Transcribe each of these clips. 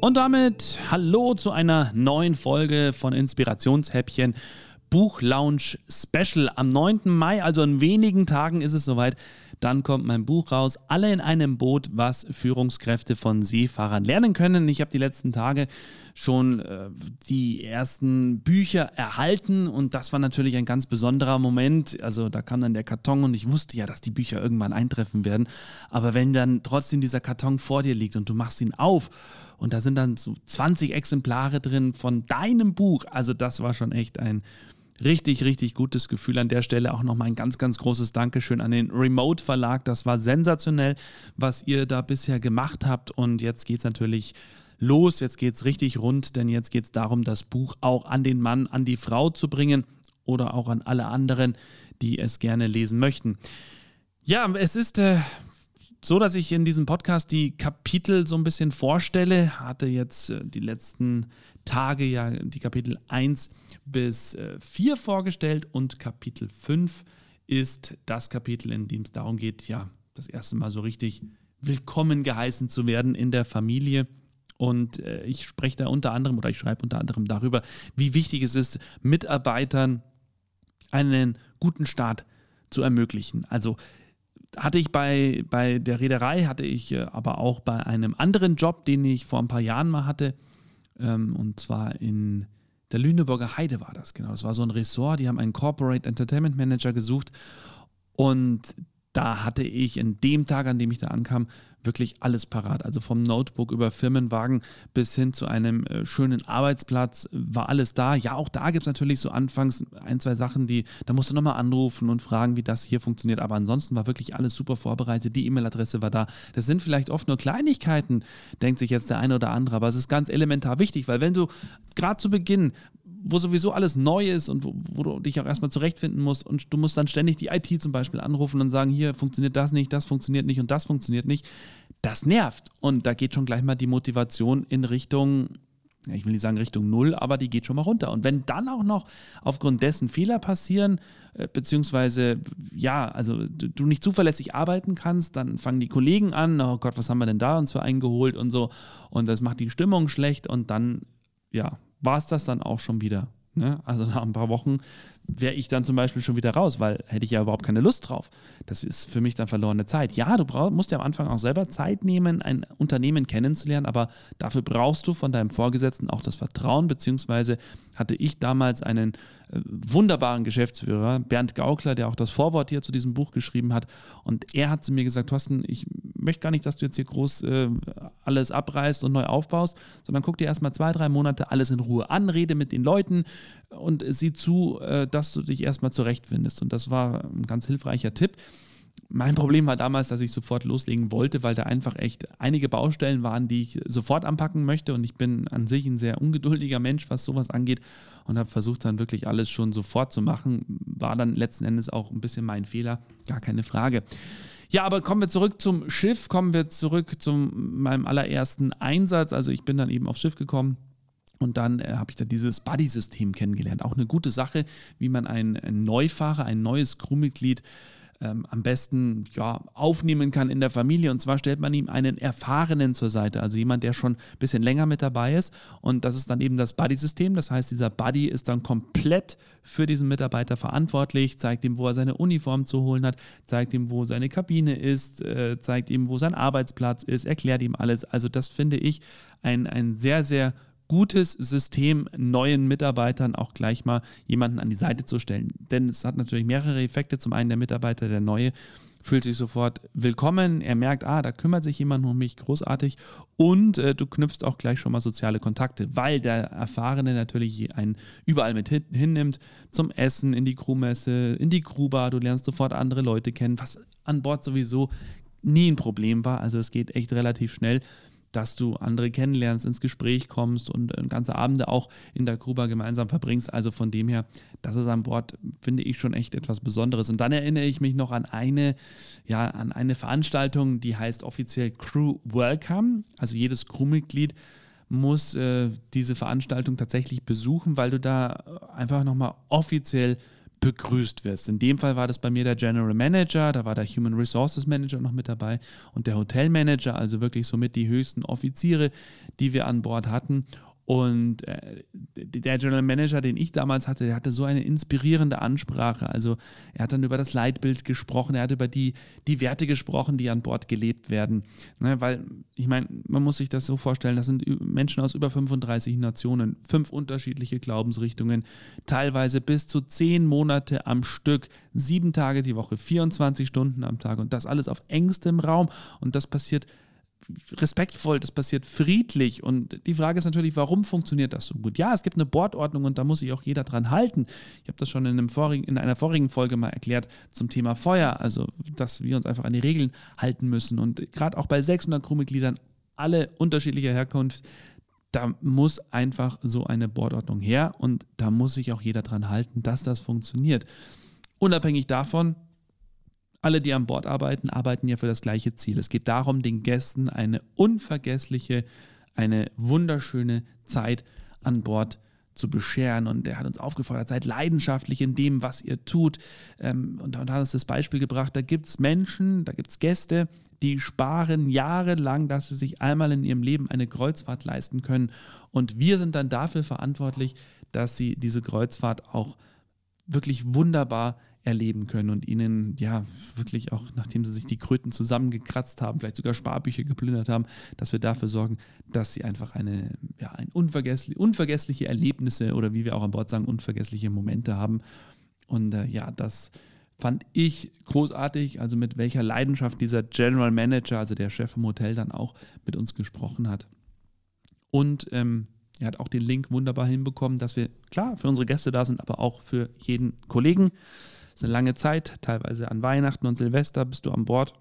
Und damit hallo zu einer neuen Folge von Inspirationshäppchen. Buchlaunch Special. Am 9. Mai, also in wenigen Tagen ist es soweit. Dann kommt mein Buch raus, Alle in einem Boot, was Führungskräfte von Seefahrern lernen können. Ich habe die letzten Tage schon äh, die ersten Bücher erhalten und das war natürlich ein ganz besonderer Moment. Also da kam dann der Karton und ich wusste ja, dass die Bücher irgendwann eintreffen werden. Aber wenn dann trotzdem dieser Karton vor dir liegt und du machst ihn auf und da sind dann so 20 Exemplare drin von deinem Buch, also das war schon echt ein richtig, richtig gutes Gefühl an der Stelle. Auch nochmal ein ganz, ganz großes Dankeschön an den Remote Verlag. Das war sensationell, was ihr da bisher gemacht habt. Und jetzt geht es natürlich los, jetzt geht es richtig rund, denn jetzt geht es darum, das Buch auch an den Mann, an die Frau zu bringen oder auch an alle anderen, die es gerne lesen möchten. Ja, es ist äh, so, dass ich in diesem Podcast die Kapitel so ein bisschen vorstelle. Hatte jetzt äh, die letzten Tage ja die Kapitel 1 bis 4 äh, vorgestellt und Kapitel 5 ist das Kapitel, in dem es darum geht, ja, das erste Mal so richtig willkommen geheißen zu werden in der Familie. Und äh, ich spreche da unter anderem oder ich schreibe unter anderem darüber, wie wichtig es ist, Mitarbeitern einen guten Start zu ermöglichen. Also hatte ich bei, bei der Reederei, hatte ich äh, aber auch bei einem anderen Job, den ich vor ein paar Jahren mal hatte, ähm, und zwar in der Lüneburger Heide war das, genau. Das war so ein Ressort, die haben einen Corporate Entertainment Manager gesucht. Und da hatte ich in dem Tag, an dem ich da ankam, wirklich alles parat. Also vom Notebook über Firmenwagen bis hin zu einem äh, schönen Arbeitsplatz war alles da. Ja, auch da gibt es natürlich so anfangs ein, zwei Sachen, die, da musst du nochmal anrufen und fragen, wie das hier funktioniert. Aber ansonsten war wirklich alles super vorbereitet. Die E-Mail-Adresse war da. Das sind vielleicht oft nur Kleinigkeiten, denkt sich jetzt der eine oder andere. Aber es ist ganz elementar wichtig, weil wenn du gerade zu Beginn wo sowieso alles neu ist und wo, wo, du dich auch erstmal zurechtfinden musst und du musst dann ständig die IT zum Beispiel anrufen und sagen, hier funktioniert das nicht, das funktioniert nicht und das funktioniert nicht, das nervt. Und da geht schon gleich mal die Motivation in Richtung, ich will nicht sagen Richtung Null, aber die geht schon mal runter. Und wenn dann auch noch aufgrund dessen Fehler passieren, äh, beziehungsweise, ja, also du nicht zuverlässig arbeiten kannst, dann fangen die Kollegen an, oh Gott, was haben wir denn da uns für eingeholt und so. Und das macht die Stimmung schlecht und dann, ja, war es das dann auch schon wieder. Ne? Also nach ein paar Wochen wäre ich dann zum Beispiel schon wieder raus, weil hätte ich ja überhaupt keine Lust drauf. Das ist für mich dann verlorene Zeit. Ja, du brauch, musst ja am Anfang auch selber Zeit nehmen, ein Unternehmen kennenzulernen, aber dafür brauchst du von deinem Vorgesetzten auch das Vertrauen, beziehungsweise hatte ich damals einen äh, wunderbaren Geschäftsführer, Bernd Gaukler, der auch das Vorwort hier zu diesem Buch geschrieben hat. Und er hat zu mir gesagt, Thorsten, ich möchte gar nicht, dass du jetzt hier groß äh, alles abreißt und neu aufbaust, sondern guck dir erstmal zwei, drei Monate alles in Ruhe an, rede mit den Leuten und sieh zu, äh, dass du dich erstmal zurechtfindest. Und das war ein ganz hilfreicher Tipp. Mein Problem war damals, dass ich sofort loslegen wollte, weil da einfach echt einige Baustellen waren, die ich sofort anpacken möchte. Und ich bin an sich ein sehr ungeduldiger Mensch, was sowas angeht. Und habe versucht dann wirklich alles schon sofort zu machen. War dann letzten Endes auch ein bisschen mein Fehler, gar keine Frage. Ja, aber kommen wir zurück zum Schiff, kommen wir zurück zu meinem allerersten Einsatz. Also ich bin dann eben aufs Schiff gekommen. Und dann äh, habe ich da dieses Buddy-System kennengelernt. Auch eine gute Sache, wie man einen, einen Neufahrer, ein neues Crewmitglied ähm, am besten ja, aufnehmen kann in der Familie. Und zwar stellt man ihm einen Erfahrenen zur Seite, also jemand, der schon ein bisschen länger mit dabei ist. Und das ist dann eben das Buddy-System. Das heißt, dieser Buddy ist dann komplett für diesen Mitarbeiter verantwortlich, zeigt ihm, wo er seine Uniform zu holen hat, zeigt ihm, wo seine Kabine ist, äh, zeigt ihm, wo sein Arbeitsplatz ist, erklärt ihm alles. Also das finde ich ein, ein sehr, sehr gutes System, neuen Mitarbeitern auch gleich mal jemanden an die Seite zu stellen. Denn es hat natürlich mehrere Effekte. Zum einen der Mitarbeiter, der neue, fühlt sich sofort willkommen. Er merkt, ah, da kümmert sich jemand um mich, großartig. Und äh, du knüpfst auch gleich schon mal soziale Kontakte, weil der Erfahrene natürlich einen überall mit hin, hinnimmt, zum Essen, in die Crewmesse, in die Crewbar. Du lernst sofort andere Leute kennen, was an Bord sowieso nie ein Problem war. Also es geht echt relativ schnell dass du andere kennenlernst, ins Gespräch kommst und äh, ganze Abende auch in der Kuba gemeinsam verbringst. Also von dem her, das ist an Bord, finde ich schon echt etwas Besonderes. Und dann erinnere ich mich noch an eine, ja, an eine Veranstaltung, die heißt offiziell Crew Welcome. Also jedes Crewmitglied muss äh, diese Veranstaltung tatsächlich besuchen, weil du da einfach nochmal offiziell begrüßt wirst. In dem Fall war das bei mir der General Manager, da war der Human Resources Manager noch mit dabei und der Hotel Manager, also wirklich somit die höchsten Offiziere, die wir an Bord hatten. Und äh, der General Manager, den ich damals hatte, der hatte so eine inspirierende Ansprache. Also er hat dann über das Leitbild gesprochen, er hat über die, die Werte gesprochen, die an Bord gelebt werden. Ne, weil, ich meine, man muss sich das so vorstellen, das sind Menschen aus über 35 Nationen, fünf unterschiedliche Glaubensrichtungen, teilweise bis zu zehn Monate am Stück, sieben Tage die Woche, 24 Stunden am Tag und das alles auf engstem Raum. Und das passiert respektvoll, das passiert friedlich. Und die Frage ist natürlich, warum funktioniert das so gut? Ja, es gibt eine Bordordnung und da muss sich auch jeder dran halten. Ich habe das schon in, vorigen, in einer vorigen Folge mal erklärt zum Thema Feuer, also dass wir uns einfach an die Regeln halten müssen. Und gerade auch bei 600 Crewmitgliedern, alle unterschiedlicher Herkunft, da muss einfach so eine Bordordnung her und da muss sich auch jeder dran halten, dass das funktioniert. Unabhängig davon, alle, die an Bord arbeiten, arbeiten ja für das gleiche Ziel. Es geht darum, den Gästen eine unvergessliche, eine wunderschöne Zeit an Bord zu bescheren. Und er hat uns aufgefordert, seid leidenschaftlich in dem, was ihr tut. Ähm, und, und hat uns das Beispiel gebracht, da gibt es Menschen, da gibt es Gäste, die sparen jahrelang, dass sie sich einmal in ihrem Leben eine Kreuzfahrt leisten können. Und wir sind dann dafür verantwortlich, dass sie diese Kreuzfahrt auch wirklich wunderbar erleben können und ihnen ja wirklich auch, nachdem sie sich die Kröten zusammengekratzt haben, vielleicht sogar Sparbücher geplündert haben, dass wir dafür sorgen, dass sie einfach eine, ja, ein unvergesslich, unvergessliche Erlebnisse oder wie wir auch an Bord sagen, unvergessliche Momente haben. Und äh, ja, das fand ich großartig, also mit welcher Leidenschaft dieser General Manager, also der Chef im Hotel, dann auch mit uns gesprochen hat. Und ähm, er hat auch den Link wunderbar hinbekommen, dass wir klar für unsere Gäste da sind, aber auch für jeden Kollegen ist eine lange Zeit, teilweise an Weihnachten und Silvester bist du an Bord.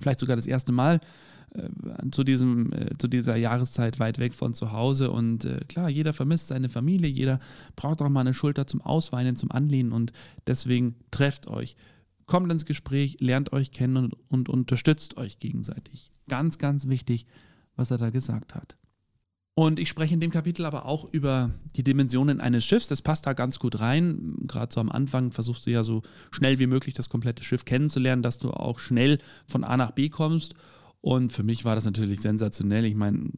Vielleicht sogar das erste Mal äh, zu, diesem, äh, zu dieser Jahreszeit weit weg von zu Hause. Und äh, klar, jeder vermisst seine Familie, jeder braucht auch mal eine Schulter zum Ausweinen, zum Anlehnen. Und deswegen trefft euch. Kommt ins Gespräch, lernt euch kennen und, und unterstützt euch gegenseitig. Ganz, ganz wichtig, was er da gesagt hat. Und ich spreche in dem Kapitel aber auch über die Dimensionen eines Schiffs. Das passt da ganz gut rein. Gerade so am Anfang versuchst du ja so schnell wie möglich das komplette Schiff kennenzulernen, dass du auch schnell von A nach B kommst. Und für mich war das natürlich sensationell. Ich meine,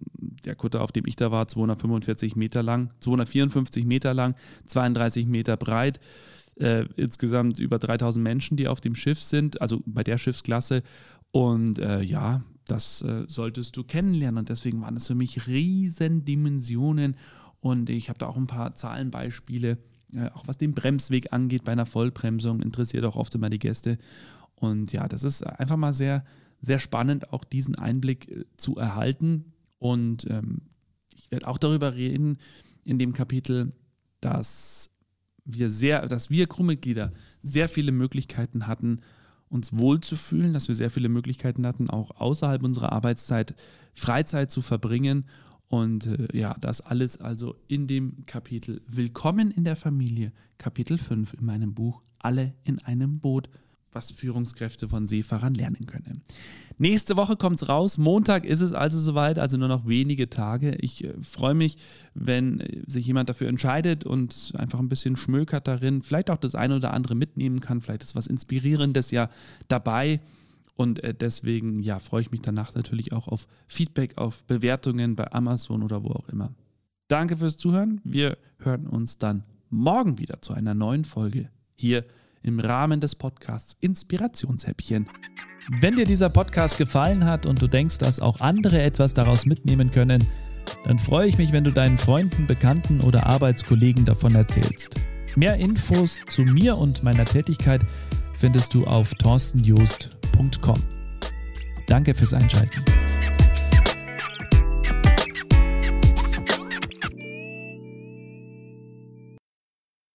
der Kutter, auf dem ich da war, 245 Meter lang, 254 Meter lang, 32 Meter breit. Äh, insgesamt über 3000 Menschen, die auf dem Schiff sind, also bei der Schiffsklasse. Und äh, ja, das äh, solltest du kennenlernen. Und deswegen waren es für mich Riesendimensionen. Und ich habe da auch ein paar Zahlenbeispiele, äh, auch was den Bremsweg angeht bei einer Vollbremsung, interessiert auch oft immer die Gäste. Und ja, das ist einfach mal sehr, sehr spannend, auch diesen Einblick äh, zu erhalten. Und ähm, ich werde auch darüber reden in dem Kapitel, dass wir sehr, dass wir Crewmitglieder sehr viele Möglichkeiten hatten, uns wohlzufühlen, dass wir sehr viele Möglichkeiten hatten, auch außerhalb unserer Arbeitszeit Freizeit zu verbringen. Und äh, ja, das alles also in dem Kapitel Willkommen in der Familie, Kapitel 5 in meinem Buch Alle in einem Boot was Führungskräfte von Seefahrern lernen können. Nächste Woche kommt es raus. Montag ist es also soweit, also nur noch wenige Tage. Ich äh, freue mich, wenn äh, sich jemand dafür entscheidet und einfach ein bisschen schmökert darin, vielleicht auch das eine oder andere mitnehmen kann. Vielleicht ist was Inspirierendes ja dabei. Und äh, deswegen ja, freue ich mich danach natürlich auch auf Feedback, auf Bewertungen bei Amazon oder wo auch immer. Danke fürs Zuhören. Wir hören uns dann morgen wieder zu einer neuen Folge hier im Rahmen des Podcasts Inspirationshäppchen. Wenn dir dieser Podcast gefallen hat und du denkst, dass auch andere etwas daraus mitnehmen können, dann freue ich mich, wenn du deinen Freunden, Bekannten oder Arbeitskollegen davon erzählst. Mehr Infos zu mir und meiner Tätigkeit findest du auf torstenjoost.com. Danke fürs Einschalten.